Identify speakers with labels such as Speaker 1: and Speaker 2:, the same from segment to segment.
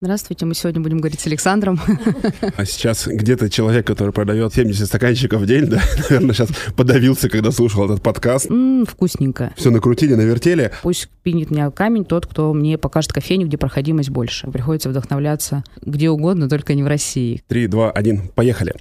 Speaker 1: Здравствуйте, мы сегодня будем говорить с Александром.
Speaker 2: А сейчас где-то человек, который продает 70 стаканчиков в день, да, наверное, сейчас подавился, когда слушал этот подкаст.
Speaker 1: М-м, вкусненько.
Speaker 2: Все накрутили, навертели.
Speaker 1: Пусть пинет меня камень тот, кто мне покажет кофейню, где проходимость больше. Приходится вдохновляться где угодно, только не в России.
Speaker 2: Три, два, один, поехали.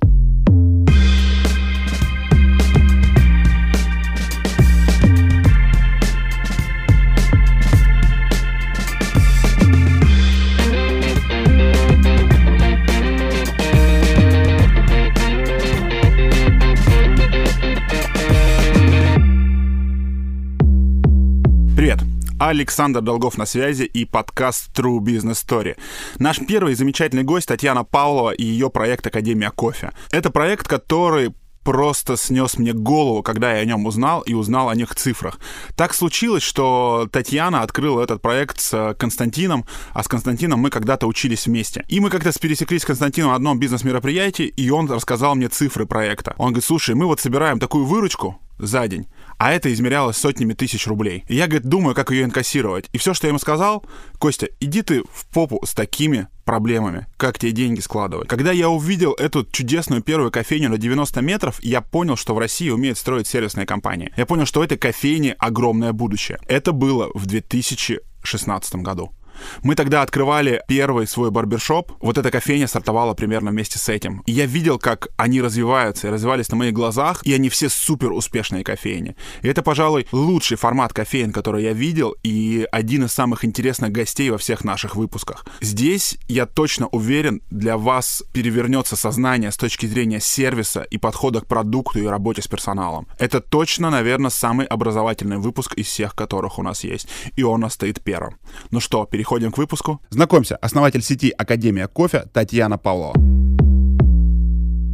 Speaker 2: Александр Долгов на связи и подкаст True Business Story. Наш первый замечательный гость Татьяна Павлова и ее проект Академия кофе. Это проект, который просто снес мне голову, когда я о нем узнал и узнал о них цифрах. Так случилось, что Татьяна открыла этот проект с Константином, а с Константином мы когда-то учились вместе. И мы как-то пересеклись с Константином на одном бизнес-мероприятии, и он рассказал мне цифры проекта. Он говорит, слушай, мы вот собираем такую выручку за день а это измерялось сотнями тысяч рублей. И я, говорит, думаю, как ее инкассировать. И все, что я ему сказал, Костя, иди ты в попу с такими проблемами, как тебе деньги складывать. Когда я увидел эту чудесную первую кофейню на 90 метров, я понял, что в России умеют строить сервисные компании. Я понял, что у этой кофейни огромное будущее. Это было в 2016 году. Мы тогда открывали первый свой барбершоп. Вот эта кофейня стартовала примерно вместе с этим. И я видел, как они развиваются и развивались на моих глазах, и они все супер успешные кофейни. И это, пожалуй, лучший формат кофеин, который я видел, и один из самых интересных гостей во всех наших выпусках. Здесь, я точно уверен, для вас перевернется сознание с точки зрения сервиса и подхода к продукту и работе с персоналом. Это точно, наверное, самый образовательный выпуск из всех, которых у нас есть. И он нас стоит первым. Ну что, переходим переходим к выпуску. Знакомься, основатель сети Академия кофе Татьяна Павлова.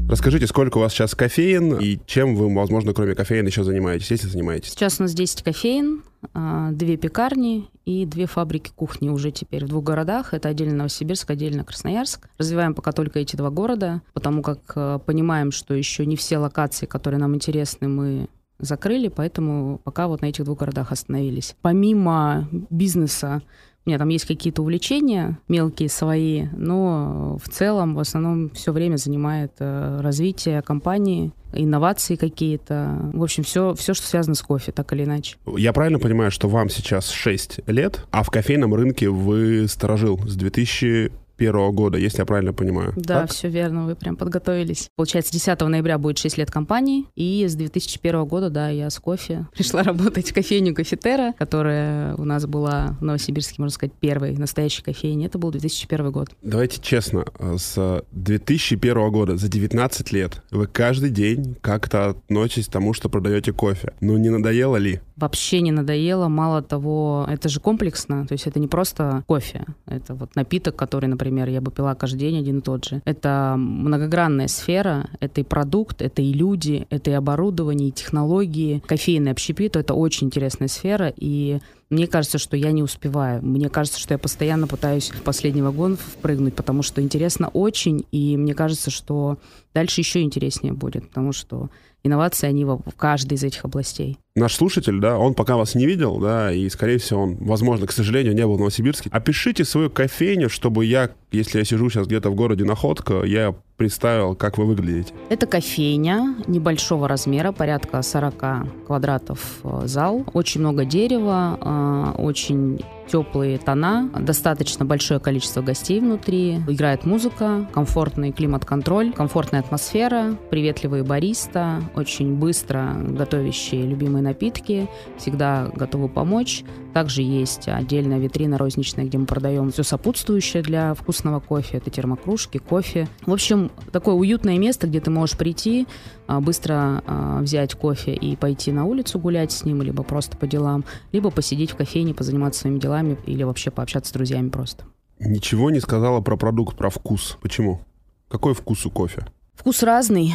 Speaker 2: Расскажите, сколько у вас сейчас кофеин и чем вы, возможно, кроме кофеина еще занимаетесь, если занимаетесь?
Speaker 1: Сейчас у нас 10 кофеин, а, две пекарни и две фабрики кухни уже теперь в двух городах. Это отдельно Новосибирск, отдельно Красноярск. Развиваем пока только эти два города, потому как а, понимаем, что еще не все локации, которые нам интересны, мы закрыли, поэтому пока вот на этих двух городах остановились. Помимо бизнеса у меня там есть какие-то увлечения мелкие свои, но в целом в основном все время занимает э, развитие компании, инновации какие-то. В общем, все, все, что связано с кофе, так или иначе.
Speaker 2: Я правильно понимаю, что вам сейчас 6 лет, а в кофейном рынке вы сторожил с 2000 2021 года, если я правильно понимаю.
Speaker 1: Да,
Speaker 2: так?
Speaker 1: все верно, вы прям подготовились. Получается, 10 ноября будет 6 лет компании, и с 2001 года, да, я с кофе пришла работать в кофейню Кофетера, которая у нас была в Новосибирске, можно сказать, первой настоящей кофейней. Это был 2001 год.
Speaker 2: Давайте честно, с 2001 года, за 19 лет, вы каждый день как-то относитесь к тому, что продаете кофе. Ну, не надоело ли?
Speaker 1: Вообще не надоело. Мало того, это же комплексно, то есть это не просто кофе, это вот напиток, который, например, например, я бы пила каждый день один и тот же. Это многогранная сфера, это и продукт, это и люди, это и оборудование, и технологии. Кофейный общепит — это очень интересная сфера, и мне кажется, что я не успеваю. Мне кажется, что я постоянно пытаюсь в последний вагон впрыгнуть, потому что интересно очень, и мне кажется, что дальше еще интереснее будет, потому что инновации, они в каждой из этих областей
Speaker 2: наш слушатель, да, он пока вас не видел, да, и, скорее всего, он, возможно, к сожалению, не был в Новосибирске. Опишите свою кофейню, чтобы я, если я сижу сейчас где-то в городе Находка, я представил, как вы выглядите.
Speaker 1: Это кофейня небольшого размера, порядка 40 квадратов э, зал. Очень много дерева, э, очень теплые тона, достаточно большое количество гостей внутри, играет музыка, комфортный климат-контроль, комфортная атмосфера, приветливые бариста, очень быстро готовящие любимые напитки, всегда готовы помочь. Также есть отдельная витрина розничная, где мы продаем все сопутствующее для вкусного кофе. Это термокружки, кофе. В общем, такое уютное место, где ты можешь прийти, а, быстро а, взять кофе и пойти на улицу гулять с ним, либо просто по делам, либо посидеть в кофейне, позаниматься своими делами или вообще пообщаться с друзьями просто.
Speaker 2: Ничего не сказала про продукт, про вкус. Почему? Какой вкус у кофе?
Speaker 1: Вкус разный,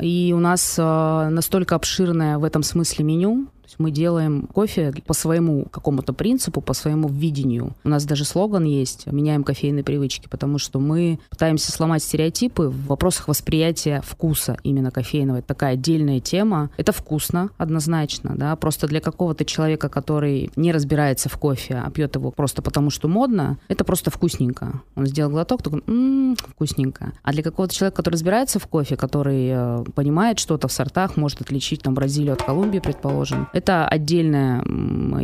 Speaker 1: и у нас э, настолько обширное в этом смысле меню, есть мы делаем кофе по своему какому-то принципу, по своему видению. У нас даже слоган есть «Меняем кофейные привычки», потому что мы пытаемся сломать стереотипы в вопросах восприятия вкуса именно кофейного. Это такая отдельная тема. Это вкусно, однозначно, да, просто для какого-то человека, который не разбирается в кофе, а пьет его просто потому, что модно, это просто вкусненько. Он сделал глоток, такой, м-м, вкусненько. А для какого-то человека, который разбирается в кофе, который э, понимает что-то в сортах, может отличить там Бразилию от Колумбии, предположим, это отдельная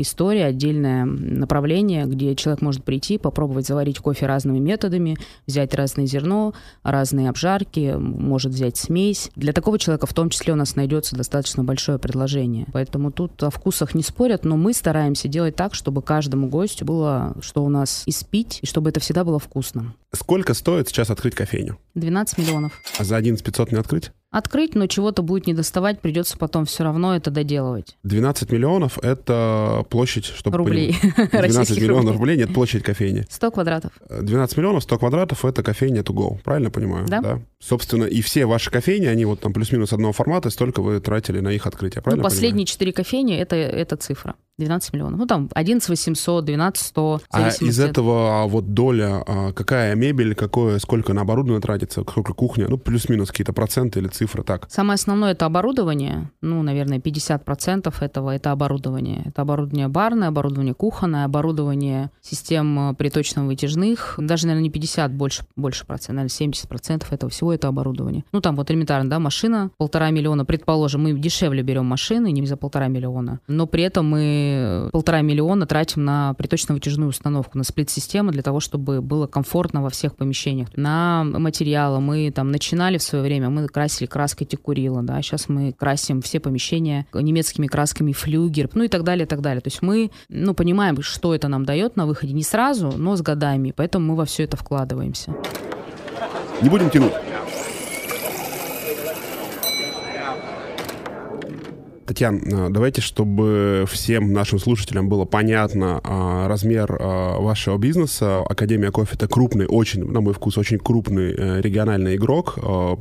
Speaker 1: история, отдельное направление, где человек может прийти, попробовать заварить кофе разными методами, взять разное зерно, разные обжарки, может взять смесь. Для такого человека в том числе у нас найдется достаточно большое предложение. Поэтому тут о вкусах не спорят, но мы стараемся делать так, чтобы каждому гостю было, что у нас испить, и чтобы это всегда было вкусно.
Speaker 3: Сколько стоит сейчас открыть кофейню?
Speaker 1: 12 миллионов.
Speaker 3: А за 11 500 не открыть?
Speaker 1: Открыть, но чего-то будет не доставать, придется потом все равно это доделывать.
Speaker 3: 12 миллионов — это площадь, чтобы...
Speaker 1: Рублей.
Speaker 3: Понять. 12 миллионов рублей, нет, площадь кофейни.
Speaker 1: 100 квадратов.
Speaker 3: 12 миллионов, 100 квадратов — это кофейня to go, правильно понимаю?
Speaker 1: Да. да.
Speaker 3: Собственно, и все ваши кофейни, они вот там плюс-минус одного формата, столько вы тратили на их открытие, правильно
Speaker 1: Ну, последние четыре кофейни — это, это цифра. 12 миллионов. Ну, там 11 800, 12 100.
Speaker 3: А из этого вот доля, а, какая мебель, какое, сколько на оборудование тратится, сколько кухня, ну, плюс-минус какие-то проценты или цифры, так?
Speaker 1: Самое основное — это оборудование. Ну, наверное, 50% этого — это оборудование. Это оборудование барное, оборудование кухонное, оборудование систем приточно-вытяжных. Даже, наверное, не 50, больше, больше процентов, наверное, 70 процентов этого всего — это оборудование. Ну, там вот элементарно, да, машина, полтора миллиона, предположим, мы дешевле берем машины, не за полтора миллиона, но при этом мы полтора миллиона тратим на приточно-вытяжную установку, на сплит-систему для того, чтобы было комфортно во всех помещениях. На материалы мы там начинали в свое время, мы красили краской текурила, да, сейчас мы красим все помещения немецкими красками флюгер, ну и так далее, и так далее. То есть мы, ну, понимаем, что это нам дает на выходе не сразу, но с годами, поэтому мы во все это вкладываемся.
Speaker 3: Не будем тянуть. Татьяна, а, давайте, чтобы всем нашим слушателям было понятно а, размер а, вашего бизнеса. Академия кофе — это крупный, очень, на мой вкус, очень крупный э, региональный игрок,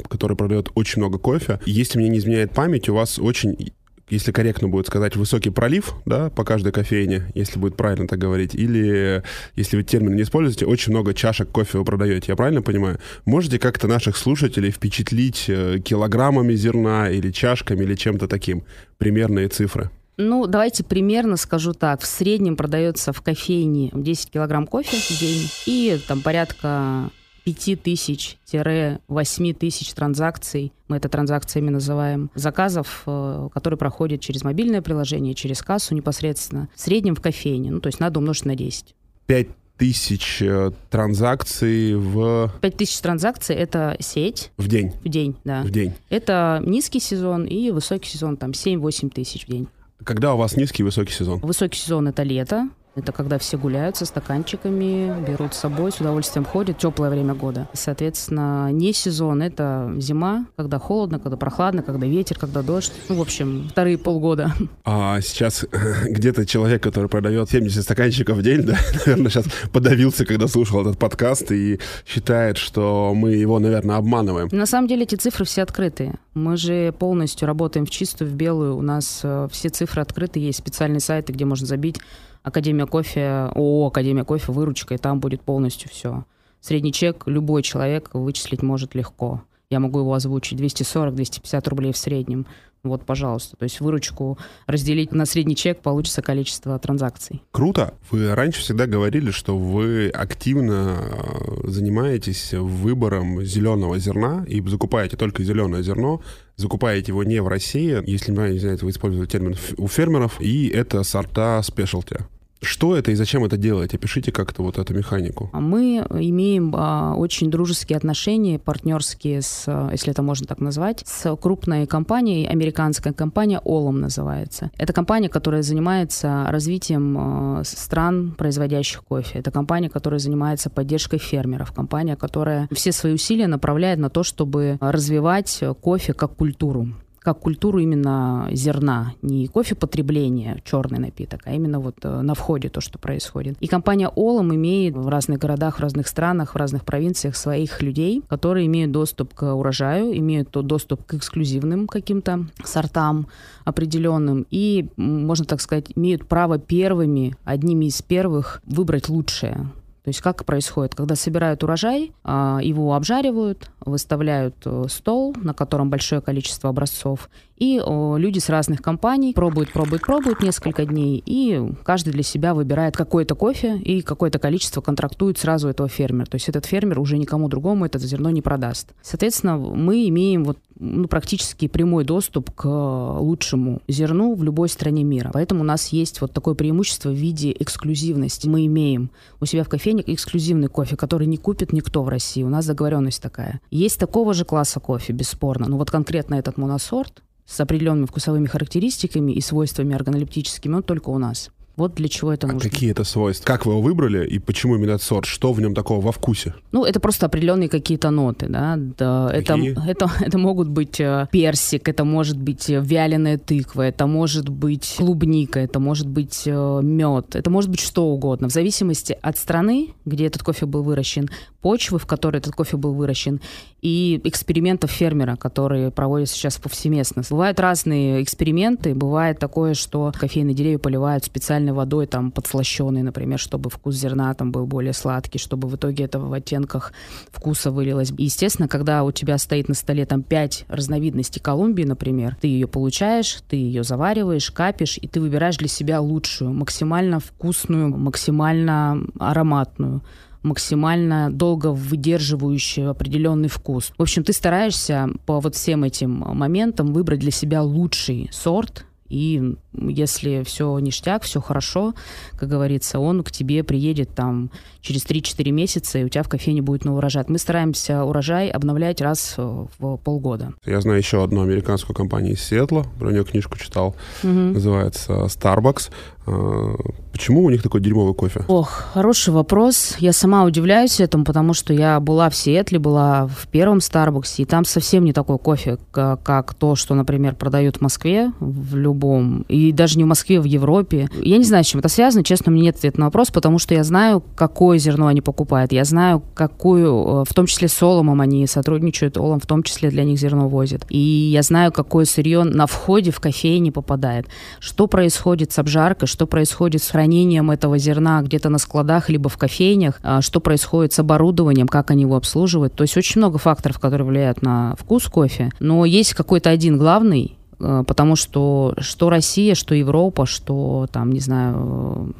Speaker 3: который продает очень много кофе. Если мне не изменяет память, у вас очень если корректно будет сказать, высокий пролив, да, по каждой кофейне, если будет правильно так говорить, или, если вы термин не используете, очень много чашек кофе вы продаете, я правильно понимаю? Можете как-то наших слушателей впечатлить э, килограммами зерна или чашками или чем-то таким? Примерные цифры.
Speaker 1: Ну, давайте примерно скажу так. В среднем продается в кофейне 10 килограмм кофе в день и там порядка 5 тысяч-8 тысяч транзакций, мы это транзакциями называем, заказов, э, которые проходят через мобильное приложение, через кассу непосредственно, в среднем в кофейне. Ну, то есть надо умножить на 10.
Speaker 3: 5 тысяч э, транзакций в...
Speaker 1: 5 тысяч транзакций — это сеть.
Speaker 3: В день?
Speaker 1: В день, да.
Speaker 3: В день.
Speaker 1: Это низкий сезон и высокий сезон, там 7-8 тысяч в день.
Speaker 3: Когда у вас низкий и высокий сезон?
Speaker 1: Высокий сезон — это лето, это когда все гуляют со стаканчиками, берут с собой, с удовольствием ходят, теплое время года. Соответственно, не сезон, это зима, когда холодно, когда прохладно, когда ветер, когда дождь. Ну, в общем, вторые полгода.
Speaker 3: А сейчас где-то человек, который продает 70 стаканчиков в день, да, наверное, сейчас подавился, когда слушал этот подкаст и считает, что мы его, наверное, обманываем.
Speaker 1: На самом деле эти цифры все открытые. Мы же полностью работаем в чистую, в белую. У нас э, все цифры открыты, есть специальные сайты, где можно забить Академия кофе, ООО Академия кофе, выручка, и там будет полностью все. Средний чек любой человек вычислить может легко. Я могу его озвучить 240-250 рублей в среднем. Вот, пожалуйста. То есть выручку разделить на средний чек, получится количество транзакций.
Speaker 3: Круто. Вы раньше всегда говорили, что вы активно э, занимаетесь выбором зеленого зерна и закупаете только зеленое зерно, закупаете его не в России, если не знаю, вы используете термин у фермеров, и это сорта спешлти. Что это и зачем это делаете? Опишите как-то вот эту механику.
Speaker 1: А мы имеем а, очень дружеские отношения, партнерские, с, если это можно так назвать, с крупной компанией, американская компания Олом называется. Это компания, которая занимается развитием а, стран, производящих кофе. Это компания, которая занимается поддержкой фермеров. Компания, которая все свои усилия направляет на то, чтобы развивать кофе как культуру. Как культуру именно зерна, не кофе потребления, черный напиток, а именно вот э, на входе то, что происходит. И компания Олом имеет в разных городах, в разных странах, в разных провинциях своих людей, которые имеют доступ к урожаю, имеют доступ к эксклюзивным каким-то сортам определенным и, можно так сказать, имеют право первыми, одними из первых выбрать лучшее. То есть как происходит, когда собирают урожай, а, его обжаривают, выставляют э, стол, на котором большое количество образцов, и люди с разных компаний пробуют, пробуют, пробуют несколько дней, и каждый для себя выбирает какое-то кофе и какое-то количество контрактует сразу этого фермера. То есть этот фермер уже никому другому это зерно не продаст. Соответственно, мы имеем вот ну, практически прямой доступ к лучшему зерну в любой стране мира. Поэтому у нас есть вот такое преимущество в виде эксклюзивности. Мы имеем у себя в кофейне эксклюзивный кофе, который не купит никто в России. У нас договоренность такая. Есть такого же класса кофе, бесспорно. Но вот конкретно этот моносорт, с определенными вкусовыми характеристиками и свойствами органолептическими, он только у нас. Вот для чего это
Speaker 3: а
Speaker 1: нужно.
Speaker 3: какие это свойства? Как вы его выбрали и почему именно этот сорт? Что в нем такого во вкусе?
Speaker 1: Ну, это просто определенные какие-то ноты, да. да это, это, это могут быть э, персик, это может быть э, вяленая тыква, это может быть клубника, это может быть э, мед, это может быть что угодно. В зависимости от страны, где этот кофе был выращен, почвы, в которой этот кофе был выращен, и экспериментов фермера, которые проводятся сейчас повсеместно. Бывают разные эксперименты. Бывает такое, что кофейные деревья поливают специальной водой, там, подслащенной, например, чтобы вкус зерна там был более сладкий, чтобы в итоге это в оттенках вкуса вылилось. И, естественно, когда у тебя стоит на столе там пять разновидностей Колумбии, например, ты ее получаешь, ты ее завариваешь, капишь, и ты выбираешь для себя лучшую, максимально вкусную, максимально ароматную максимально долго выдерживающую определенный вкус. В общем, ты стараешься по вот всем этим моментам выбрать для себя лучший сорт, и если все ништяк, все хорошо, как говорится, он к тебе приедет там через 3-4 месяца, и у тебя в кофейне будет новый урожай. Мы стараемся урожай обновлять раз в полгода.
Speaker 3: Я знаю еще одну американскую компанию из Сиэтла, про нее книжку читал, угу. называется Starbucks. А, почему у них такой дерьмовый кофе?
Speaker 1: Ох, хороший вопрос. Я сама удивляюсь этому, потому что я была в Сиэтле, была в первом Старбаксе, и там совсем не такой кофе, как то, что, например, продают в Москве, в любом, и даже не в Москве, в Европе. Я не знаю, с чем это связано, честно, мне нет ответа на вопрос, потому что я знаю, какое зерно они покупают, я знаю, какую, в том числе с Оломом они сотрудничают, Олом в том числе для них зерно возит. И я знаю, какое сырье на входе в кофейне попадает, что происходит с обжаркой, что происходит с хранением этого зерна где-то на складах, либо в кофейнях, а, что происходит с оборудованием, как они его обслуживают. То есть очень много факторов, которые влияют на вкус кофе. Но есть какой-то один главный, а, потому что что Россия, что Европа, что там, не знаю,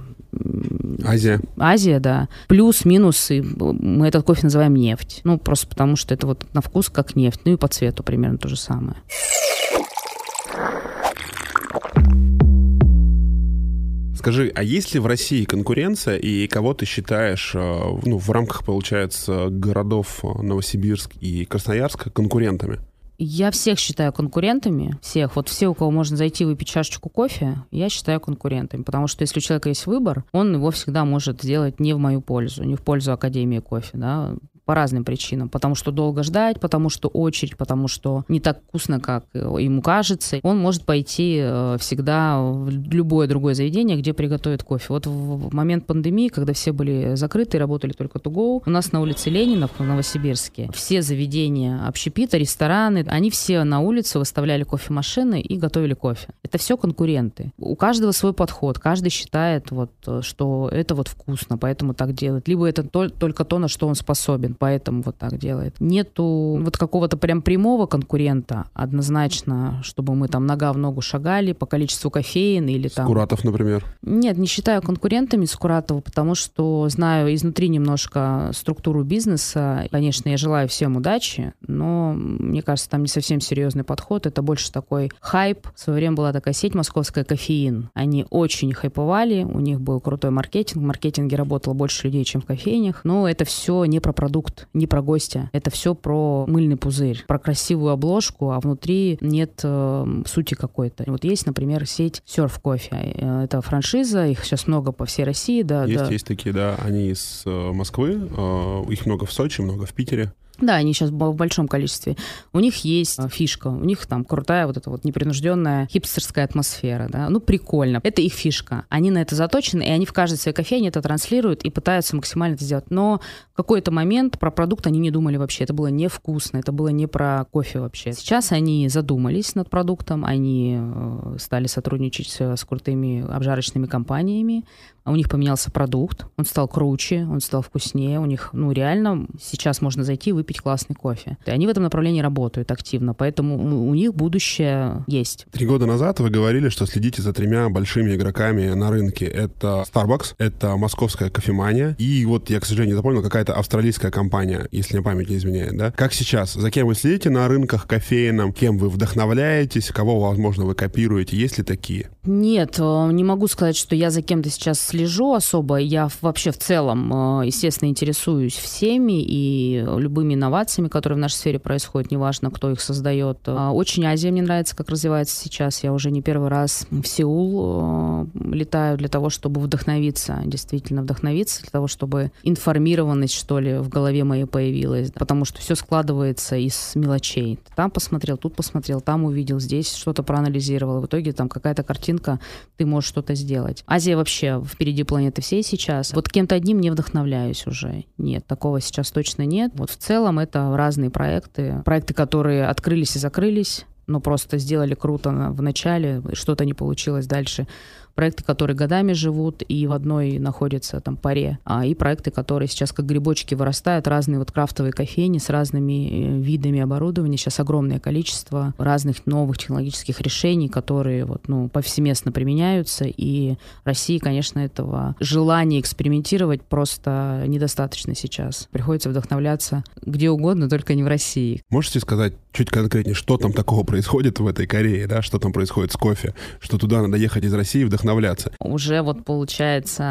Speaker 3: Азия.
Speaker 1: Азия, да. Плюс-минус, мы этот кофе называем нефть. Ну, просто потому что это вот на вкус как нефть. Ну и по цвету примерно то же самое.
Speaker 3: Скажи, а есть ли в России конкуренция, и кого ты считаешь, э, ну, в рамках, получается, городов э, Новосибирск и Красноярск конкурентами?
Speaker 1: Я всех считаю конкурентами, всех. Вот все, у кого можно зайти выпить чашечку кофе, я считаю конкурентами. Потому что если у человека есть выбор, он его всегда может сделать не в мою пользу, не в пользу Академии кофе. Да? По разным причинам. Потому что долго ждать, потому что очередь, потому что не так вкусно, как ему кажется. Он может пойти э, всегда в любое другое заведение, где приготовят кофе. Вот в момент пандемии, когда все были закрыты и работали только to у нас на улице Ленина в Новосибирске все заведения общепита, рестораны, они все на улице выставляли кофемашины и готовили кофе. Это все конкуренты. У каждого свой подход, каждый считает, вот, что это вот вкусно, поэтому так делает. Либо это только то, на что он способен поэтому вот так делает. Нету вот какого-то прям прямого конкурента однозначно, чтобы мы там нога в ногу шагали по количеству кофеин или там...
Speaker 3: Скуратов, например?
Speaker 1: Нет, не считаю конкурентами Скуратова, потому что знаю изнутри немножко структуру бизнеса. Конечно, я желаю всем удачи, но мне кажется, там не совсем серьезный подход. Это больше такой хайп. В свое время была такая сеть московская «Кофеин». Они очень хайповали, у них был крутой маркетинг. В маркетинге работало больше людей, чем в кофейнях. Но это все не про продукт продукт, не про гостя. Это все про мыльный пузырь, про красивую обложку, а внутри нет э, сути какой-то. Вот есть, например, сеть Surf Кофе. Э, это франшиза, их сейчас много по всей России. Да,
Speaker 3: есть,
Speaker 1: да.
Speaker 3: есть такие, да. Они из э, Москвы, э, их много в Сочи, много в Питере.
Speaker 1: Да, они сейчас в большом количестве. У них есть э, фишка, у них там крутая вот эта вот непринужденная хипстерская атмосфера, да. Ну, прикольно. Это их фишка. Они на это заточены, и они в каждой своей кофейне это транслируют и пытаются максимально это сделать. Но в какой-то момент про продукт они не думали вообще. Это было невкусно, это было не про кофе вообще. Сейчас они задумались над продуктом, они э, стали сотрудничать с крутыми обжарочными компаниями, у них поменялся продукт, он стал круче, он стал вкуснее, у них, ну, реально сейчас можно зайти и выпить классный кофе. И они в этом направлении работают активно, поэтому у них будущее есть.
Speaker 3: Три года назад вы говорили, что следите за тремя большими игроками на рынке. Это Starbucks, это московская кофемания, и вот я, к сожалению, запомнил, какая-то австралийская компания, если мне память не изменяет, да? Как сейчас? За кем вы следите на рынках кофейном? Кем вы вдохновляетесь? Кого, возможно, вы копируете? Есть ли такие?
Speaker 1: Нет, э, не могу сказать, что я за кем-то сейчас слежу особо. Я вообще в целом, э, естественно, интересуюсь всеми и любыми инновациями, которые в нашей сфере происходят, неважно, кто их создает. Э, очень Азия мне нравится, как развивается сейчас. Я уже не первый раз в Сеул летаю для того, чтобы вдохновиться, действительно вдохновиться, для того, чтобы информированность, что ли, в голове моей появилась. Потому что все складывается из мелочей. Там посмотрел, тут посмотрел, там увидел, здесь что-то проанализировал. В итоге там какая-то картинка, ты можешь что-то сделать. Азия вообще впереди планеты всей сейчас. Вот кем-то одним не вдохновляюсь уже. Нет, такого сейчас точно нет. Вот в целом это разные проекты. Проекты, которые открылись и закрылись, но просто сделали круто в начале, что-то не получилось дальше проекты, которые годами живут и в одной находятся там паре, а и проекты, которые сейчас как грибочки вырастают, разные вот крафтовые кофейни с разными э, видами оборудования, сейчас огромное количество разных новых технологических решений, которые вот, ну, повсеместно применяются, и России, конечно, этого желания экспериментировать просто недостаточно сейчас. Приходится вдохновляться где угодно, только не в России.
Speaker 3: Можете сказать чуть конкретнее, что там такого происходит в этой Корее, да, что там происходит с кофе, что туда надо ехать из России вдохновляться вдохновляться?
Speaker 1: Уже вот получается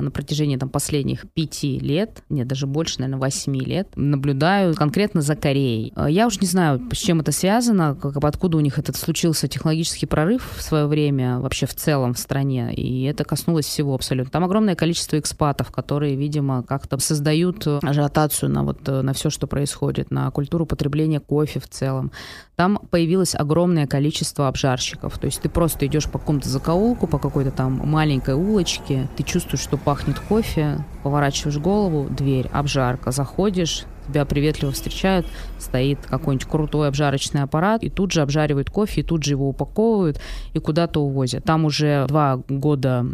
Speaker 1: на протяжении там последних пяти лет, нет, даже больше, наверное, восьми лет, наблюдаю конкретно за Кореей. Я уже не знаю, с чем это связано, как, откуда у них этот случился технологический прорыв в свое время вообще в целом в стране, и это коснулось всего абсолютно. Там огромное количество экспатов, которые, видимо, как-то создают ажиотацию на вот на все, что происходит, на культуру потребления кофе в целом. Там появилось огромное количество обжарщиков, то есть ты просто идешь по какому-то закоулку, по какой-то там маленькой улочке, ты чувствуешь, что пахнет кофе, поворачиваешь голову, дверь, обжарка, заходишь, тебя приветливо встречают, стоит какой-нибудь крутой обжарочный аппарат, и тут же обжаривают кофе, и тут же его упаковывают и куда-то увозят. Там уже два года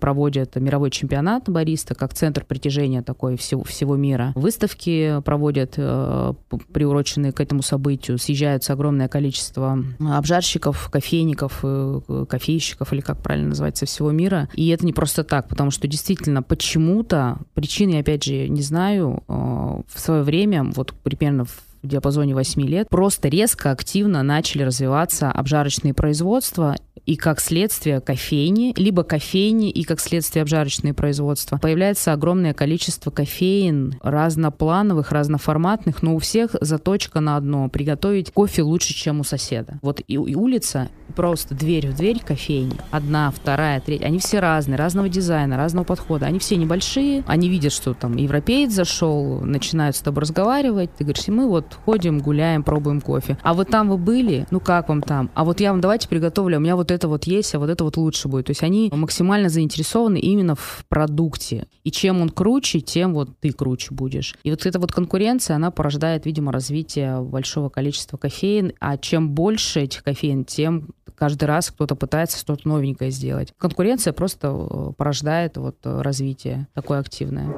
Speaker 1: проводят мировой чемпионат бариста, как центр притяжения такой всего, всего мира. Выставки проводят, э, приуроченные к этому событию. Съезжаются огромное количество обжарщиков, кофейников, э, кофейщиков, или как правильно называть, со всего мира. И это не просто так, потому что действительно почему-то, причины, опять же, не знаю, э, в свое время время, вот примерно в диапазоне 8 лет, просто резко, активно начали развиваться обжарочные производства, и как следствие кофейни, либо кофейни и как следствие обжарочные производства. Появляется огромное количество кофеин разноплановых, разноформатных, но у всех заточка на одно — приготовить кофе лучше, чем у соседа. Вот и, и улица, просто дверь в дверь кофейни, одна, вторая, третья, они все разные, разного дизайна, разного подхода, они все небольшие, они видят, что там европеец зашел, начинают с тобой разговаривать, ты говоришь, мы вот ходим, гуляем, пробуем кофе. А вот там вы были? Ну как вам там? А вот я вам давайте приготовлю, у меня вот это вот есть, а вот это вот лучше будет. То есть они максимально заинтересованы именно в продукте. И чем он круче, тем вот ты круче будешь. И вот эта вот конкуренция, она порождает, видимо, развитие большого количества кофеин. А чем больше этих кофеин, тем каждый раз кто-то пытается что-то новенькое сделать. Конкуренция просто э, порождает вот э, развитие такое активное.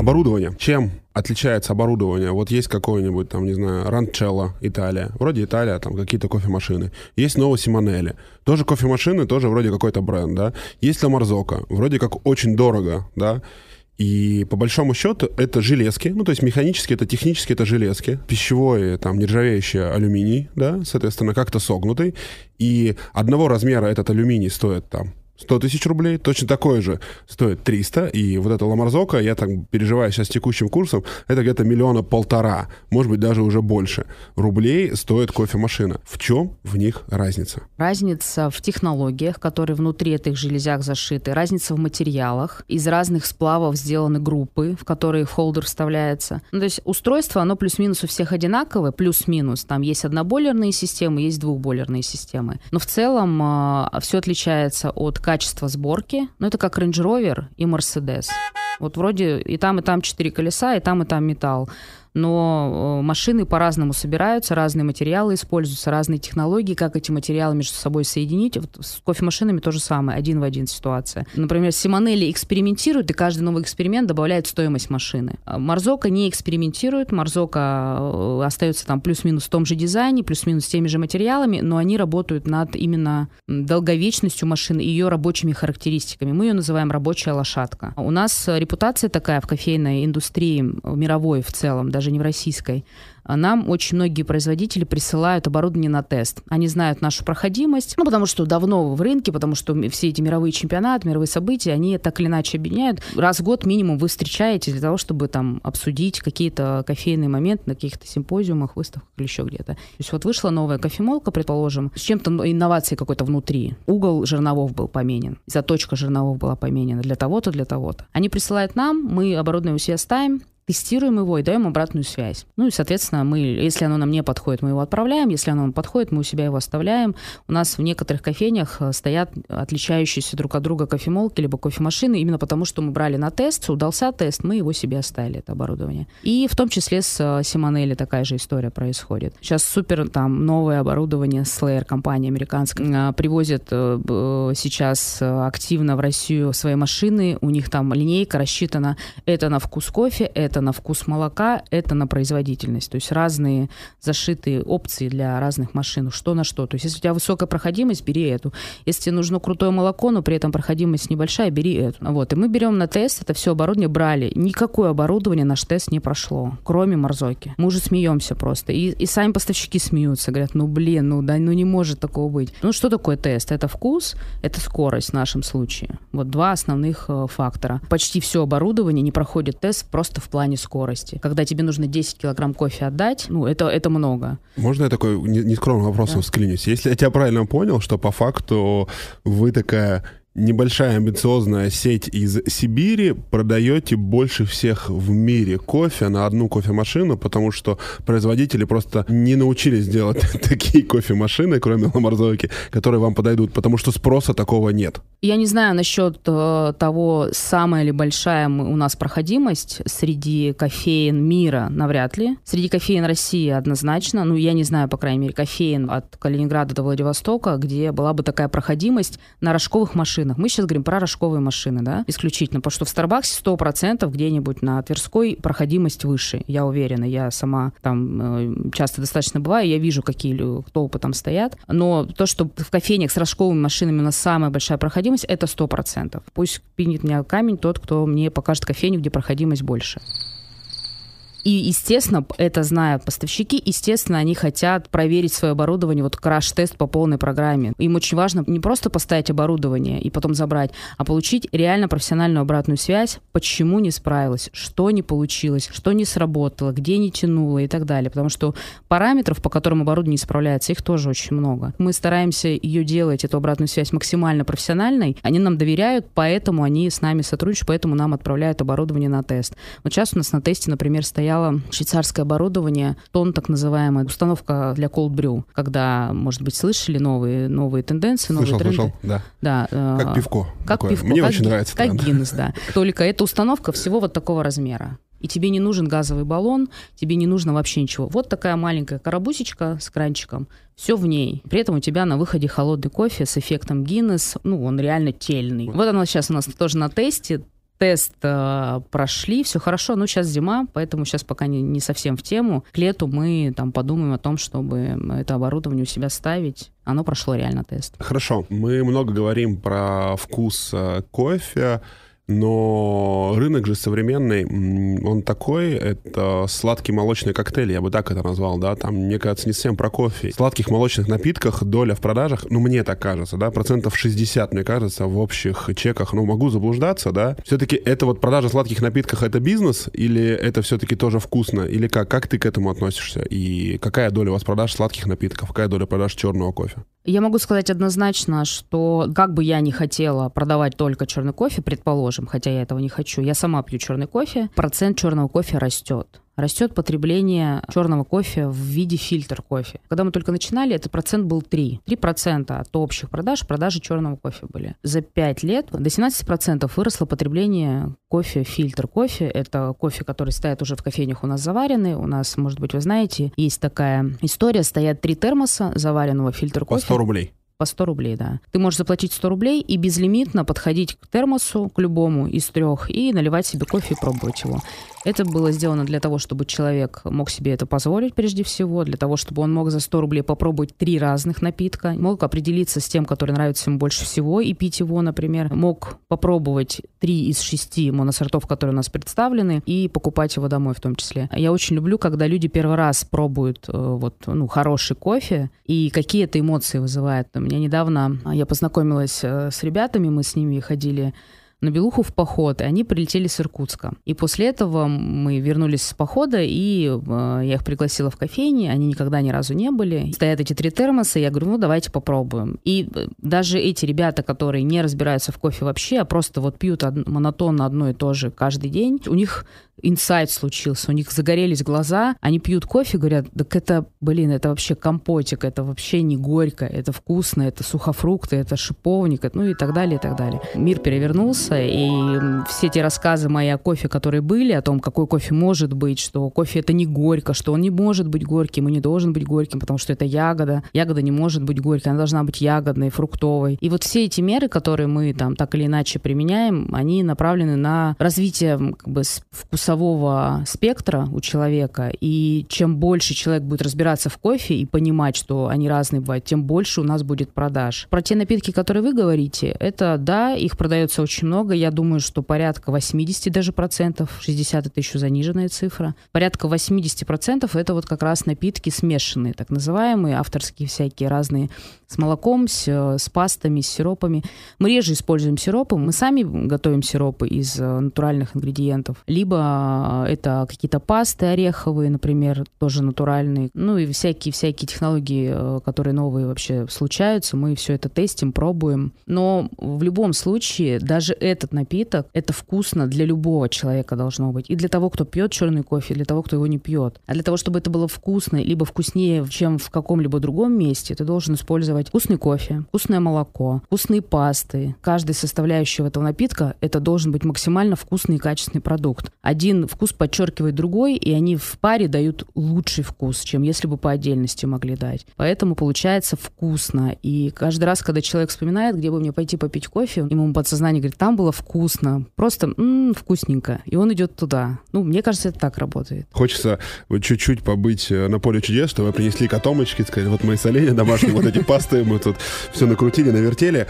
Speaker 3: Оборудование. Чем отличается оборудование? Вот есть какое-нибудь, там, не знаю, Ранчелло, Италия. Вроде Италия, там какие-то кофемашины. Есть Ново Симонелли. Тоже кофемашины, тоже вроде какой-то бренд, да. Есть Ламарзока. Вроде как очень дорого, да. И по большому счету это железки, ну то есть механически это технически это железки, пищевой там нержавеющий алюминий, да, соответственно как-то согнутый, и одного размера этот алюминий стоит там 100 тысяч рублей, точно такой же стоит 300, и вот эта ламарзока, я так переживаю сейчас текущим курсом, это где-то миллиона полтора, может быть, даже уже больше рублей стоит кофемашина. В чем в них разница?
Speaker 1: Разница в технологиях, которые внутри этих железяк зашиты, разница в материалах. Из разных сплавов сделаны группы, в которые холдер вставляется. Ну, то есть устройство, оно плюс-минус у всех одинаковое, плюс-минус. Там есть однобойлерные системы, есть двухбойлерные системы. Но в целом э, а, все отличается от качества сборки. Ну, это как Range Rover и Mercedes. Вот вроде и там, и там четыре колеса, и там, и там металл но э, машины по-разному собираются, разные материалы используются, разные технологии, как эти материалы между собой соединить. Вот с кофемашинами то же самое, один в один ситуация. Например, Симонелли экспериментирует, и каждый новый эксперимент добавляет стоимость машины. А Марзока не экспериментирует, Марзока э, остается там плюс-минус в том же дизайне, плюс-минус теми же материалами, но они работают над именно долговечностью машины, ее рабочими характеристиками. Мы ее называем рабочая лошадка. У нас репутация такая в кофейной индустрии мировой в целом, да, даже не в российской, а нам очень многие производители присылают оборудование на тест. Они знают нашу проходимость, ну, потому что давно в рынке, потому что все эти мировые чемпионаты, мировые события, они так или иначе объединяют. Раз в год минимум вы встречаетесь для того, чтобы там обсудить какие-то кофейные моменты на каких-то симпозиумах, выставках или еще где-то. То есть вот вышла новая кофемолка, предположим, с чем-то инновацией какой-то внутри. Угол жерновов был поменен, заточка жерновов была поменена для того-то, для того-то. Они присылают нам, мы оборудование у себя ставим, тестируем его и даем обратную связь. Ну и, соответственно, мы, если оно нам не подходит, мы его отправляем, если оно нам подходит, мы у себя его оставляем. У нас в некоторых кофейнях э, стоят отличающиеся друг от друга кофемолки либо кофемашины, именно потому что мы брали на тест, удался тест, мы его себе оставили, это оборудование. И в том числе с Симонелли такая же история происходит. Сейчас супер там новое оборудование Slayer, компания американская, привозит э, сейчас активно в Россию свои машины, у них там линейка рассчитана, это на вкус кофе, это это на вкус молока, это на производительность. То есть разные зашитые опции для разных машин, что на что. То есть если у тебя высокая проходимость, бери эту. Если тебе нужно крутое молоко, но при этом проходимость небольшая, бери эту. Вот. И мы берем на тест, это все оборудование брали. Никакое оборудование наш тест не прошло, кроме морзоки. Мы уже смеемся просто. И, и сами поставщики смеются, говорят, ну блин, ну да, ну не может такого быть. Ну что такое тест? Это вкус, это скорость в нашем случае. Вот два основных э, фактора. Почти все оборудование не проходит тест просто в плане плане скорости. Когда тебе нужно 10 килограмм кофе отдать, ну, это, это много.
Speaker 3: Можно я такой нескромным вопросом да. всклинюсь? Если я тебя правильно понял, что по факту вы такая небольшая амбициозная сеть из Сибири продаете больше всех в мире кофе на одну кофемашину, потому что производители просто не научились делать такие кофемашины, кроме ламарзовки, которые вам подойдут, потому что спроса такого нет.
Speaker 1: Я не знаю насчет э, того, самая ли большая у нас проходимость среди кофеин мира, навряд ли. Среди кофеин России однозначно. Ну, я не знаю, по крайней мере, кофеин от Калининграда до Владивостока, где была бы такая проходимость на рожковых машинах машинах. Мы сейчас говорим про рожковые машины, да, исключительно, потому что в Старбаксе 100% где-нибудь на Тверской проходимость выше, я уверена. Я сама там э, часто достаточно бываю, я вижу, какие толпы там стоят. Но то, что в кофейнях с рожковыми машинами у нас самая большая проходимость, это 100%. Пусть пинет меня камень тот, кто мне покажет кофейню, где проходимость больше. И, естественно, это зная поставщики, естественно, они хотят проверить свое оборудование, вот краш-тест по полной программе. Им очень важно не просто поставить оборудование и потом забрать, а получить реально профессиональную обратную связь, почему не справилась, что не получилось, что не сработало, где не тянуло и так далее. Потому что параметров, по которым оборудование не справляется, их тоже очень много. Мы стараемся ее делать, эту обратную связь, максимально профессиональной. Они нам доверяют, поэтому они с нами сотрудничают, поэтому нам отправляют оборудование на тест. Вот сейчас у нас на тесте, например, стоят стояло швейцарское оборудование, тон так называемая, установка для cold brew, когда, может быть, слышали новые, новые тенденции, новые
Speaker 3: слышал,
Speaker 1: тренды.
Speaker 3: Слышал, да.
Speaker 1: да
Speaker 3: э, как пивко.
Speaker 1: Как такое. пивко.
Speaker 3: Мне
Speaker 1: как,
Speaker 3: очень нравится.
Speaker 1: Как Гиннес, да. Только эта установка всего вот такого размера и тебе не нужен газовый баллон, тебе не нужно вообще ничего. Вот такая маленькая коробусечка с кранчиком, все в ней. При этом у тебя на выходе холодный кофе с эффектом Гиннес, ну, он реально тельный. Вот оно сейчас у нас тоже на тесте, тест э, прошли, все хорошо, ну сейчас зима, поэтому сейчас пока не, не совсем в тему. К лету мы там подумаем о том, чтобы это оборудование у себя ставить. Оно прошло реально тест.
Speaker 3: Хорошо, мы много говорим про вкус э, кофе, но рынок же современный, он такой, это сладкий молочный коктейль, я бы так это назвал, да, там, мне кажется, не совсем про кофе. В сладких молочных напитках доля в продажах, ну, мне так кажется, да, процентов 60, мне кажется, в общих чеках, ну, могу заблуждаться, да. Все-таки это вот продажа сладких напитков, это бизнес или это все-таки тоже вкусно? Или как? Как ты к этому относишься? И какая доля у вас продаж сладких напитков, какая доля продаж черного кофе?
Speaker 1: Я могу сказать однозначно, что как бы я не хотела продавать только черный кофе, предположим, хотя я этого не хочу, я сама пью черный кофе, процент черного кофе растет растет потребление черного кофе в виде фильтр кофе. Когда мы только начинали, этот процент был 3. 3% от общих продаж продажи черного кофе были. За 5 лет до 17% выросло потребление кофе, фильтр кофе. Это кофе, который стоит уже в кофейнях у нас заваренный. У нас, может быть, вы знаете, есть такая история. Стоят три термоса заваренного фильтр кофе.
Speaker 3: По 100 рублей.
Speaker 1: По 100 рублей, да. Ты можешь заплатить 100 рублей и безлимитно подходить к термосу, к любому из трех, и наливать себе кофе и пробовать его. Это было сделано для того, чтобы человек мог себе это позволить прежде всего, для того, чтобы он мог за 100 рублей попробовать три разных напитка, мог определиться с тем, который нравится ему больше всего, и пить его, например, мог попробовать три из шести моносортов, которые у нас представлены, и покупать его домой в том числе. Я очень люблю, когда люди первый раз пробуют э, вот, ну, хороший кофе, и какие это эмоции вызывает. У меня недавно я познакомилась э, с ребятами, мы с ними ходили на Белуху в поход, и они прилетели с Иркутска. И после этого мы вернулись с похода, и э, я их пригласила в кофейни, они никогда ни разу не были. Стоят эти три термоса, я говорю, ну давайте попробуем. И э, даже эти ребята, которые не разбираются в кофе вообще, а просто вот пьют од- монотонно одно и то же каждый день, у них инсайт случился, у них загорелись глаза, они пьют кофе, говорят, так это, блин, это вообще компотик, это вообще не горько, это вкусно, это сухофрукты, это шиповник, ну и так далее, и так далее. Мир перевернулся, и все эти рассказы мои о кофе, которые были, о том, какой кофе может быть, что кофе это не горько, что он не может быть горьким и не должен быть горьким, потому что это ягода. Ягода не может быть горькой, она должна быть ягодной, фруктовой. И вот все эти меры, которые мы там так или иначе применяем, они направлены на развитие как бы вкуса вкусового спектра у человека, и чем больше человек будет разбираться в кофе и понимать, что они разные бывают, тем больше у нас будет продаж. Про те напитки, которые вы говорите, это, да, их продается очень много, я думаю, что порядка 80 даже процентов, 60 это еще заниженная цифра, порядка 80 процентов это вот как раз напитки смешанные, так называемые, авторские всякие разные, с молоком, с, с пастами, с сиропами. Мы реже используем сиропы, мы сами готовим сиропы из э, натуральных ингредиентов, либо это какие-то пасты ореховые, например, тоже натуральные. Ну и всякие-всякие технологии, э, которые новые вообще случаются. Мы все это тестим, пробуем. Но в любом случае, даже этот напиток, это вкусно для любого человека должно быть. И для того, кто пьет черный кофе, и для того, кто его не пьет. А для того, чтобы это было вкусно, либо вкуснее, чем в каком-либо другом месте, ты должен использовать вкусный кофе, вкусное молоко, вкусные пасты. Каждый составляющего этого напитка, это должен быть максимально вкусный и качественный продукт. Один один вкус подчеркивает другой, и они в паре дают лучший вкус, чем если бы по отдельности могли дать. Поэтому получается вкусно. И каждый раз, когда человек вспоминает, где бы мне пойти попить кофе, ему подсознание говорит, там было вкусно, просто м-м, вкусненько. И он идет туда. Ну, мне кажется, это так работает.
Speaker 3: Хочется вот чуть-чуть побыть э, на поле чудес, что вы принесли котомочки, сказать, вот мои соленья домашние, вот эти пасты, мы тут все накрутили, навертели.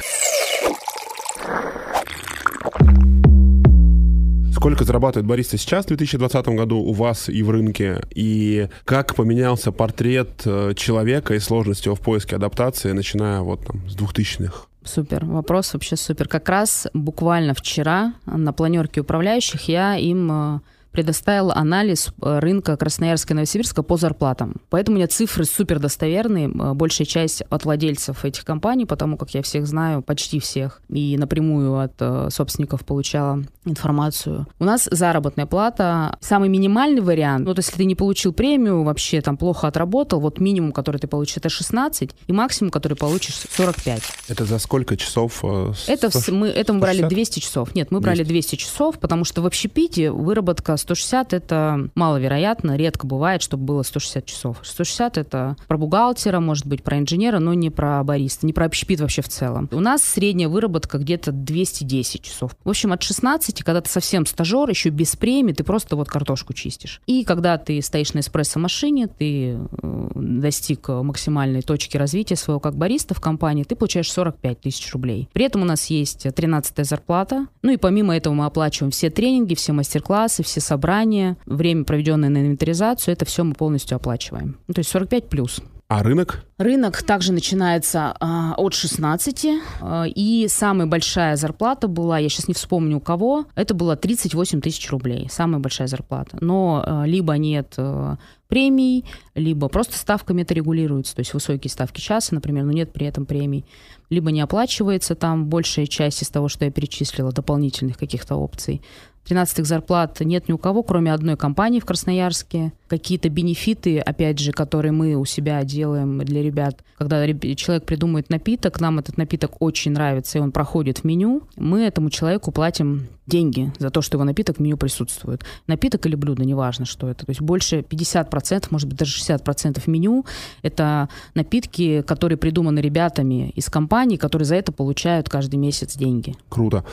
Speaker 3: Сколько зарабатывает бариста сейчас в 2020 году у вас и в рынке? И как поменялся портрет э, человека и сложность его в поиске адаптации, начиная вот там с 2000-х?
Speaker 1: Супер, вопрос вообще супер. Как раз буквально вчера на планерке управляющих я им э, предоставил анализ э, рынка Красноярска и Новосибирска по зарплатам. Поэтому у меня цифры супер достоверные. Э, большая часть от владельцев этих компаний, потому как я всех знаю, почти всех, и напрямую от э, собственников получала информацию. У нас заработная плата, самый минимальный вариант, вот если ты не получил премию, вообще там плохо отработал, вот минимум, который ты получишь, это 16, и максимум, который получишь, 45.
Speaker 3: Это за сколько часов?
Speaker 1: Это, 100, мы, это мы брали 200 часов. Нет, мы 200. брали 200 часов, потому что в общепите выработка 160 это маловероятно, редко бывает, чтобы было 160 часов. 160 это про бухгалтера, может быть, про инженера, но не про бариста, не про общепит вообще в целом. У нас средняя выработка где-то 210 часов. В общем, от 16, когда ты совсем стажер, еще без премии, ты просто вот картошку чистишь. И когда ты стоишь на эспрессо-машине, ты э, достиг максимальной точки развития своего как бариста в компании, ты получаешь 45 тысяч рублей. При этом у нас есть 13 зарплата. Ну и помимо этого мы оплачиваем все тренинги, все мастер-классы, все собрания, время, проведенное на инвентаризацию, это все мы полностью оплачиваем. Ну, то есть 45 плюс.
Speaker 3: А рынок?
Speaker 1: Рынок также начинается э, от 16, э, и самая большая зарплата была, я сейчас не вспомню у кого, это было 38 тысяч рублей, самая большая зарплата. Но э, либо нет э, премий, либо просто ставками это регулируется, то есть высокие ставки часа, например, но нет при этом премий, либо не оплачивается там большая часть из того, что я перечислила, дополнительных каких-то опций. 13 зарплат нет ни у кого, кроме одной компании в Красноярске. Какие-то бенефиты, опять же, которые мы у себя делаем для ребят. Когда человек придумает напиток, нам этот напиток очень нравится, и он проходит в меню, мы этому человеку платим деньги за то, что его напиток в меню присутствует. Напиток или блюдо, неважно, что это. То есть больше 50%, может быть, даже 60% меню — это напитки, которые придуманы ребятами из компании, которые за это получают каждый месяц деньги.
Speaker 3: Круто.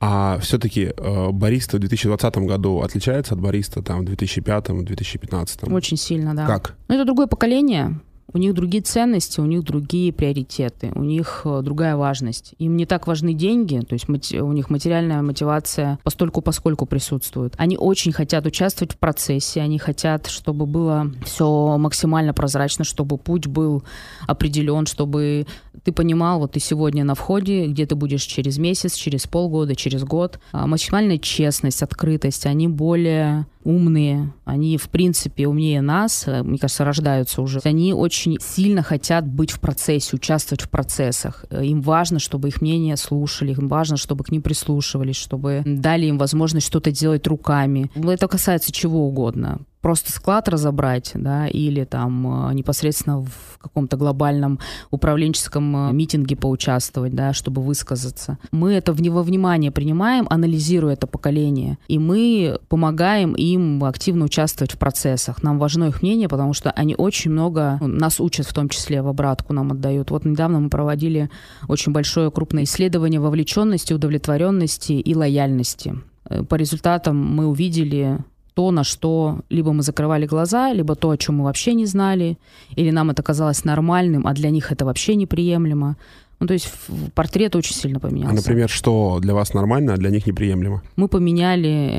Speaker 3: А все-таки э, бариста в 2020 году отличается от бариста там в 2005-2015?
Speaker 1: Очень сильно, да.
Speaker 3: Как?
Speaker 1: Ну, это другое поколение. У них другие ценности, у них другие приоритеты, у них э, другая важность. Им не так важны деньги, то есть у них материальная мотивация постольку поскольку присутствует. Они очень хотят участвовать в процессе, они хотят, чтобы было все максимально прозрачно, чтобы путь был определен, чтобы ты понимал, вот ты сегодня на входе, где ты будешь через месяц, через полгода, через год. А максимальная честность, открытость, они более умные, они, в принципе, умнее нас, э, мне кажется, рождаются уже. Они очень сильно хотят быть в процессе, участвовать в процессах. Э, им важно, чтобы их мнение слушали, им важно, чтобы к ним прислушивались, чтобы дали им возможность что-то делать руками. Это касается чего угодно просто склад разобрать, да, или там э, непосредственно в каком-то глобальном управленческом э, митинге поучаствовать, да, чтобы высказаться. Мы это во внимание принимаем, анализируя это поколение, и мы помогаем им активно участвовать в процессах. Нам важно их мнение, потому что они очень много ну, нас учат, в том числе в обратку нам отдают. Вот недавно мы проводили очень большое крупное исследование вовлеченности, удовлетворенности и лояльности. Э, по результатам мы увидели то, на что либо мы закрывали глаза, либо то, о чем мы вообще не знали, или нам это казалось нормальным, а для них это вообще неприемлемо. Ну, то есть портрет очень сильно поменялся.
Speaker 3: А, например, что для вас нормально, а для них неприемлемо?
Speaker 1: Мы поменяли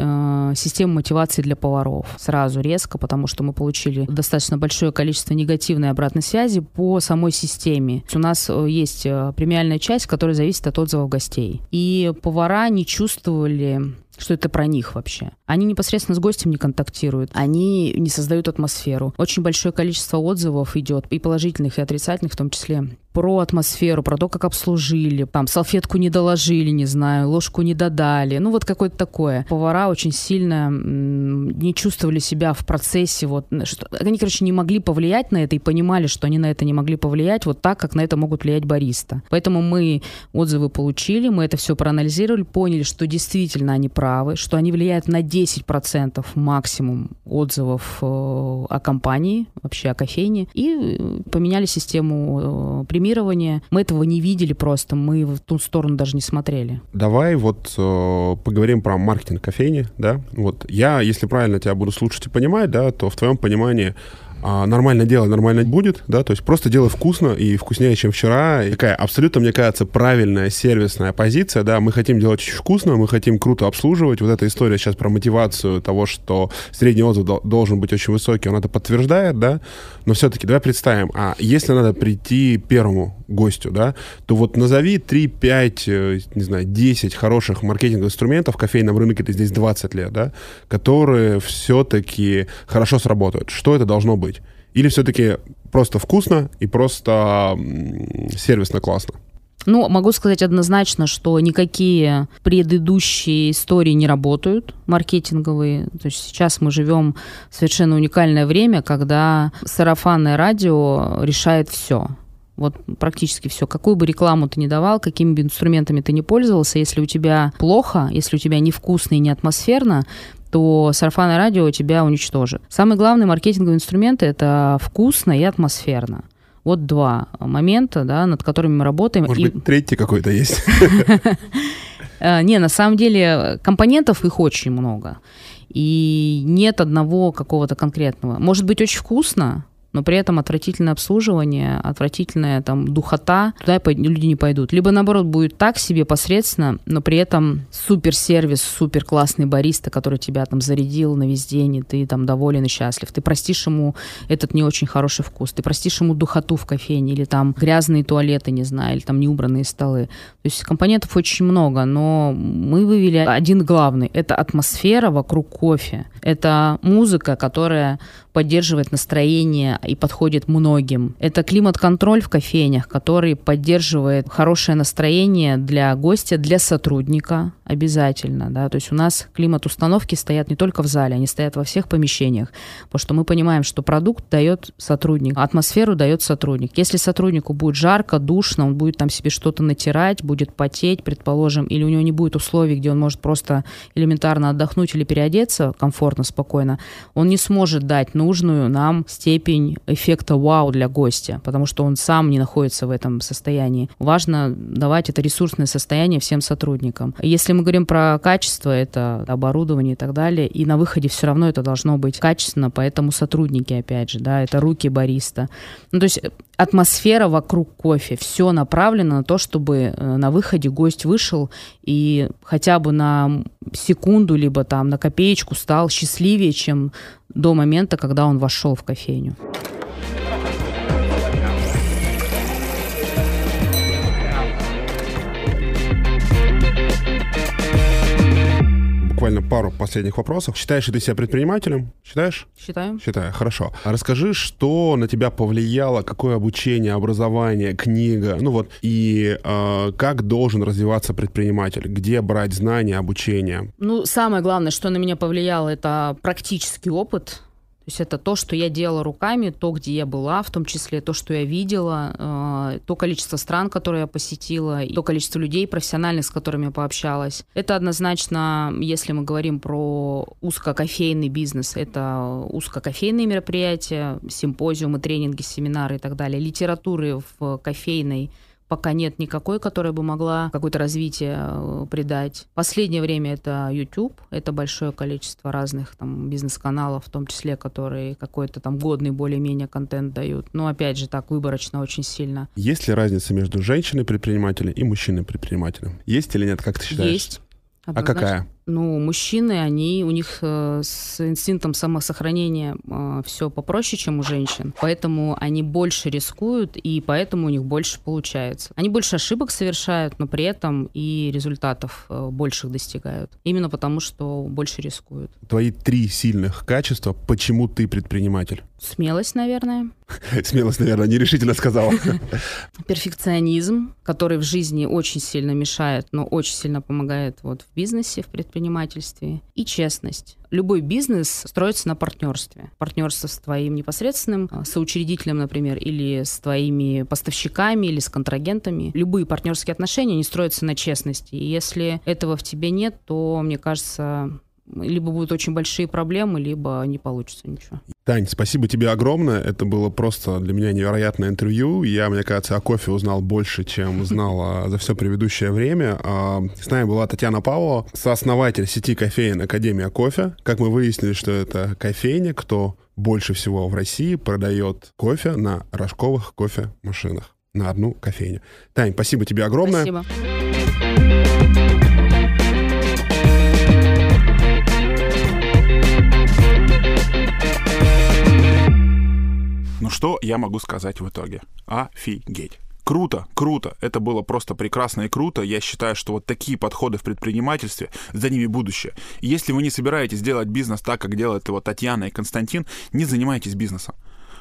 Speaker 1: э, систему мотивации для поваров сразу резко, потому что мы получили достаточно большое количество негативной обратной связи по самой системе. У нас э, есть э, премиальная часть, которая зависит от отзывов гостей. И повара не чувствовали что это про них вообще. Они непосредственно с гостем не контактируют, они не создают атмосферу. Очень большое количество отзывов идет, и положительных, и отрицательных в том числе, про атмосферу, про то, как обслужили, там, салфетку не доложили, не знаю, ложку не додали, ну, вот какое-то такое. Повара очень сильно не чувствовали себя в процессе, вот, что, они, короче, не могли повлиять на это и понимали, что они на это не могли повлиять вот так, как на это могут влиять бариста. Поэтому мы отзывы получили, мы это все проанализировали, поняли, что действительно они правы, что они влияют на 10% максимум отзывов э, о компании, вообще о кофейне, и э, поменяли систему э, премирования. Мы этого не видели просто, мы в ту сторону даже не смотрели.
Speaker 3: Давай вот э, поговорим про маркетинг кофейни, да. Вот я, если правильно тебя буду слушать и понимать, да, то в твоем понимании а, нормально дело, нормально будет, да, то есть просто делай вкусно и вкуснее, чем вчера. И такая абсолютно, мне кажется, правильная сервисная позиция, да, мы хотим делать очень вкусно, мы хотим круто обслуживать. Вот эта история сейчас про мотивацию того, что средний отзыв должен быть очень высокий, он это подтверждает, да, но все-таки давай представим, а если надо прийти первому гостю, да, то вот назови 3, 5, э, не знаю, 10 хороших маркетинговых инструментов, кофейном рынке это здесь 20 лет, да, которые все-таки хорошо сработают. Что это должно быть? Или все-таки просто вкусно и просто сервисно классно?
Speaker 1: Ну, могу сказать однозначно, что никакие предыдущие истории не работают, маркетинговые. То есть сейчас мы живем в совершенно уникальное время, когда сарафанное радио решает все. Вот практически все. Какую бы рекламу ты ни давал, какими бы инструментами ты ни пользовался, если у тебя плохо, если у тебя невкусно и не атмосферно, то сарафанное радио тебя уничтожит. Самый главный маркетинговый инструмент – это вкусно и атмосферно. Вот два момента, да, над которыми мы работаем.
Speaker 3: Может и... быть, третий какой-то есть?
Speaker 1: Э, не, на самом деле компонентов их очень много. И нет одного какого-то конкретного. Может быть очень вкусно, но при этом отвратительное обслуживание, отвратительная там духота, туда люди не пойдут. Либо наоборот будет так себе посредственно, но при этом супер сервис, супер классный бариста, который тебя там зарядил на весь день, и ты там доволен и счастлив. Ты простишь ему этот не очень хороший вкус, ты простишь ему духоту в кофейне, или там грязные туалеты, не знаю, или там неубранные столы. То есть компонентов очень много, но мы вывели один главный. Это атмосфера вокруг кофе. Это музыка, которая поддерживает настроение и подходит многим. Это климат-контроль в кофейнях, который поддерживает хорошее настроение для гостя, для сотрудника обязательно. Да? То есть у нас климат-установки стоят не только в зале, они стоят во всех помещениях, потому что мы понимаем, что продукт дает сотрудник, атмосферу дает сотрудник. Если сотруднику будет жарко, душно, он будет там себе что-то натирать, будет потеть, предположим, или у него не будет условий, где он может просто элементарно отдохнуть или переодеться комфортно, спокойно, он не сможет дать нужную нам степень эффекта вау для гостя, потому что он сам не находится в этом состоянии. Важно давать это ресурсное состояние всем сотрудникам. Если мы говорим про качество, это оборудование и так далее, и на выходе все равно это должно быть качественно, поэтому сотрудники, опять же, да, это руки бариста. Ну, то есть атмосфера вокруг кофе, все направлено на то, чтобы э, на выходе гость вышел и хотя бы на секунду, либо там на копеечку стал счастливее, чем до момента, когда он вошел в кофейню.
Speaker 3: Буквально пару последних вопросов. Считаешь ли ты себя предпринимателем? Считаешь?
Speaker 1: Считаю.
Speaker 3: Считаю, хорошо. Расскажи, что на тебя повлияло, какое обучение, образование, книга, ну вот, и э, как должен развиваться предприниматель, где брать знания, обучение?
Speaker 1: Ну, самое главное, что на меня повлияло, это практический опыт, то есть это то, что я делала руками, то, где я была, в том числе то, что я видела, э, то количество стран, которые я посетила, то количество людей профессиональных, с которыми я пообщалась. Это однозначно, если мы говорим про узкокофейный бизнес, это узкокофейные мероприятия, симпозиумы, тренинги, семинары и так далее. Литературы в кофейной пока нет никакой, которая бы могла какое-то развитие э, придать. Последнее время это YouTube, это большое количество разных там бизнес-каналов, в том числе, которые какой-то там годный более-менее контент дают. Но опять же так выборочно очень сильно.
Speaker 3: Есть ли разница между женщиной-предпринимателем и мужчиной-предпринимателем? Есть или нет, как ты считаешь?
Speaker 1: Есть.
Speaker 3: А какая?
Speaker 1: Ну, мужчины, они, у них э, с инстинктом самосохранения э, все попроще, чем у женщин. Поэтому они больше рискуют, и поэтому у них больше получается. Они больше ошибок совершают, но при этом и результатов э, больших достигают. Именно потому, что больше рискуют.
Speaker 3: Твои три сильных качества, почему ты предприниматель?
Speaker 1: Смелость, наверное.
Speaker 3: Смелость, наверное, нерешительно сказала.
Speaker 1: Перфекционизм, который в жизни очень сильно мешает, но очень сильно помогает вот в бизнесе, в предпринимательстве. И честность. Любой бизнес строится на партнерстве. Партнерство с твоим непосредственным а, соучредителем, например, или с твоими поставщиками, или с контрагентами. Любые партнерские отношения, они строятся на честности. И если этого в тебе нет, то, мне кажется, либо будут очень большие проблемы, либо не получится ничего.
Speaker 3: Тань, спасибо тебе огромное. Это было просто для меня невероятное интервью. Я, мне кажется, о кофе узнал больше, чем знал за все предыдущее время. А, с нами была Татьяна Павлова, сооснователь сети кофеин Академия кофе. Как мы выяснили, что это кофейня, кто больше всего в России продает кофе на рожковых кофемашинах на одну кофейню. Тань, спасибо тебе огромное.
Speaker 1: Спасибо.
Speaker 2: Ну что я могу сказать в итоге? Офигеть. Круто, круто. Это было просто прекрасно и круто. Я считаю, что вот такие подходы в предпринимательстве, за ними будущее. И если вы не собираетесь делать бизнес так, как делают его Татьяна и Константин, не занимайтесь бизнесом.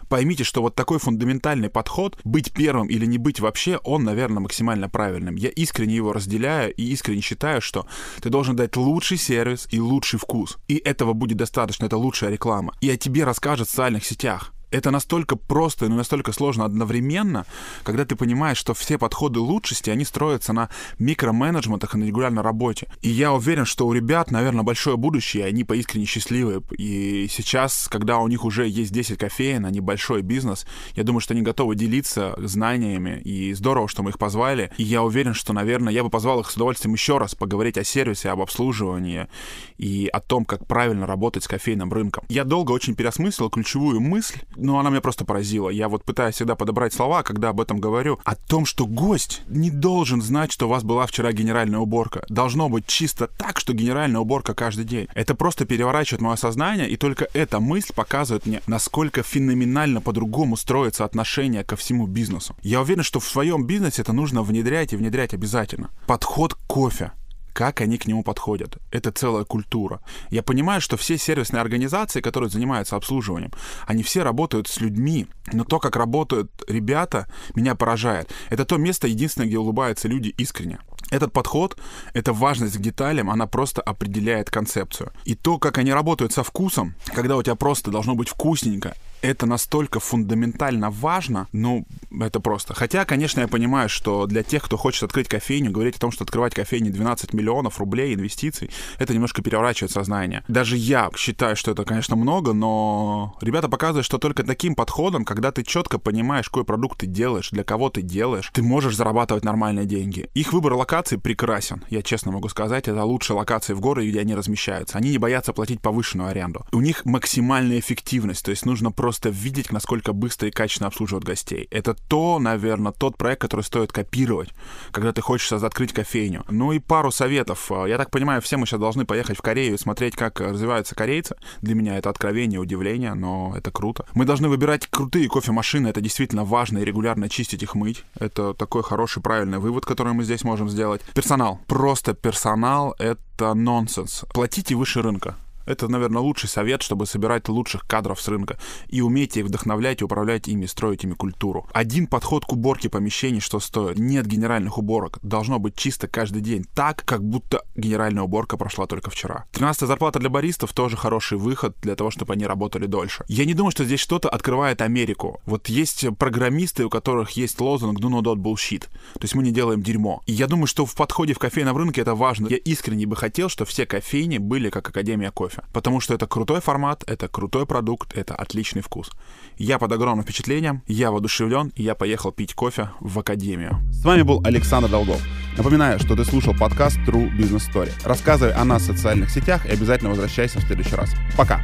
Speaker 2: Поймите, что вот такой фундаментальный подход, быть первым или не быть вообще, он, наверное, максимально правильным. Я искренне его разделяю и искренне считаю, что ты должен дать лучший сервис и лучший вкус. И этого будет достаточно, это лучшая реклама. И о тебе расскажут в социальных сетях Это настолько просто и настолько сложно одновременно, когда ты понимаешь, что все подходы лучшести, они строятся на микроменеджментах и на регулярной работе. И я уверен, что у ребят, наверное, большое будущее, они поискренне счастливы. И сейчас, когда у них уже есть 10 кофеин, они большой бизнес, я думаю, что они готовы делиться знаниями, и здорово, что мы их позвали. И я уверен, что, наверное, я бы позвал их с удовольствием еще раз поговорить о сервисе, об обслуживании и о том, как правильно работать с кофейным рынком. Я долго очень переосмыслил ключевую мысль, но она меня просто поразила. Я вот пытаюсь всегда подобрать слова, когда об этом говорю, о том, что гость не должен знать, что у вас была вчера генеральная уборка. Должно быть чисто так, что генеральная уборка каждый день. Это просто переворачивает мое сознание, и только эта мысль показывает мне, насколько феноменально по-другому строится отношение ко всему бизнесу. Я уверен, что в своем бизнесе это нужно внедрять и внедрять обязательно. Подход к кофе как они к нему подходят. Это целая культура. Я понимаю, что все сервисные организации, которые занимаются обслуживанием, они все работают с людьми, но то, как работают ребята, меня поражает. Это то место единственное, где улыбаются люди искренне. Этот подход, эта важность к деталям, она просто определяет концепцию. И то, как они работают со вкусом, когда у тебя просто должно быть вкусненько, это настолько фундаментально важно, ну, это просто. Хотя, конечно, я понимаю, что для тех, кто хочет открыть кофейню, говорить о том, что открывать кофейню 12 миллионов рублей инвестиций, это немножко переворачивает сознание. Даже я считаю, что это, конечно, много, но ребята показывают, что только таким подходом, когда ты четко понимаешь, какой продукт ты делаешь, для кого ты делаешь, ты можешь зарабатывать нормальные деньги. Их выбор локации прекрасен, я честно могу сказать, это лучшие локации в городе, где они размещаются. Они не боятся платить повышенную аренду. У них максимальная эффективность, то есть нужно просто просто видеть, насколько быстро и качественно обслуживают гостей. Это то, наверное, тот проект, который стоит копировать, когда ты хочешь открыть кофейню. Ну и пару советов. Я так понимаю, все мы сейчас должны поехать в Корею и смотреть, как развиваются корейцы. Для меня это откровение, удивление, но это круто. Мы должны выбирать крутые кофемашины, это действительно важно, и регулярно чистить их, мыть. Это такой хороший, правильный вывод, который мы здесь можем сделать. Персонал. Просто персонал — это нонсенс. Платите выше рынка. Это, наверное, лучший совет, чтобы собирать лучших кадров с рынка. И умейте их вдохновлять управлять ими, строить ими культуру. Один подход к уборке помещений, что стоит. Нет генеральных уборок. Должно быть чисто каждый день. Так, как будто генеральная уборка прошла только вчера. 13 зарплата для баристов тоже хороший выход для того, чтобы они работали дольше. Я не думаю, что здесь что-то открывает Америку. Вот есть программисты, у которых есть лозунг «Do not bullshit». То есть мы не делаем дерьмо. И я думаю, что в подходе в кофейном рынке это важно. Я искренне бы хотел, чтобы все кофейни были как Академия кофе кофе. Потому что это крутой формат, это крутой продукт, это отличный вкус. Я под огромным впечатлением, я воодушевлен, и я поехал пить кофе в академию.
Speaker 3: С вами был Александр Долгов. Напоминаю, что ты слушал подкаст True Business Story. Рассказывай о нас в социальных сетях и обязательно возвращайся в следующий раз. Пока!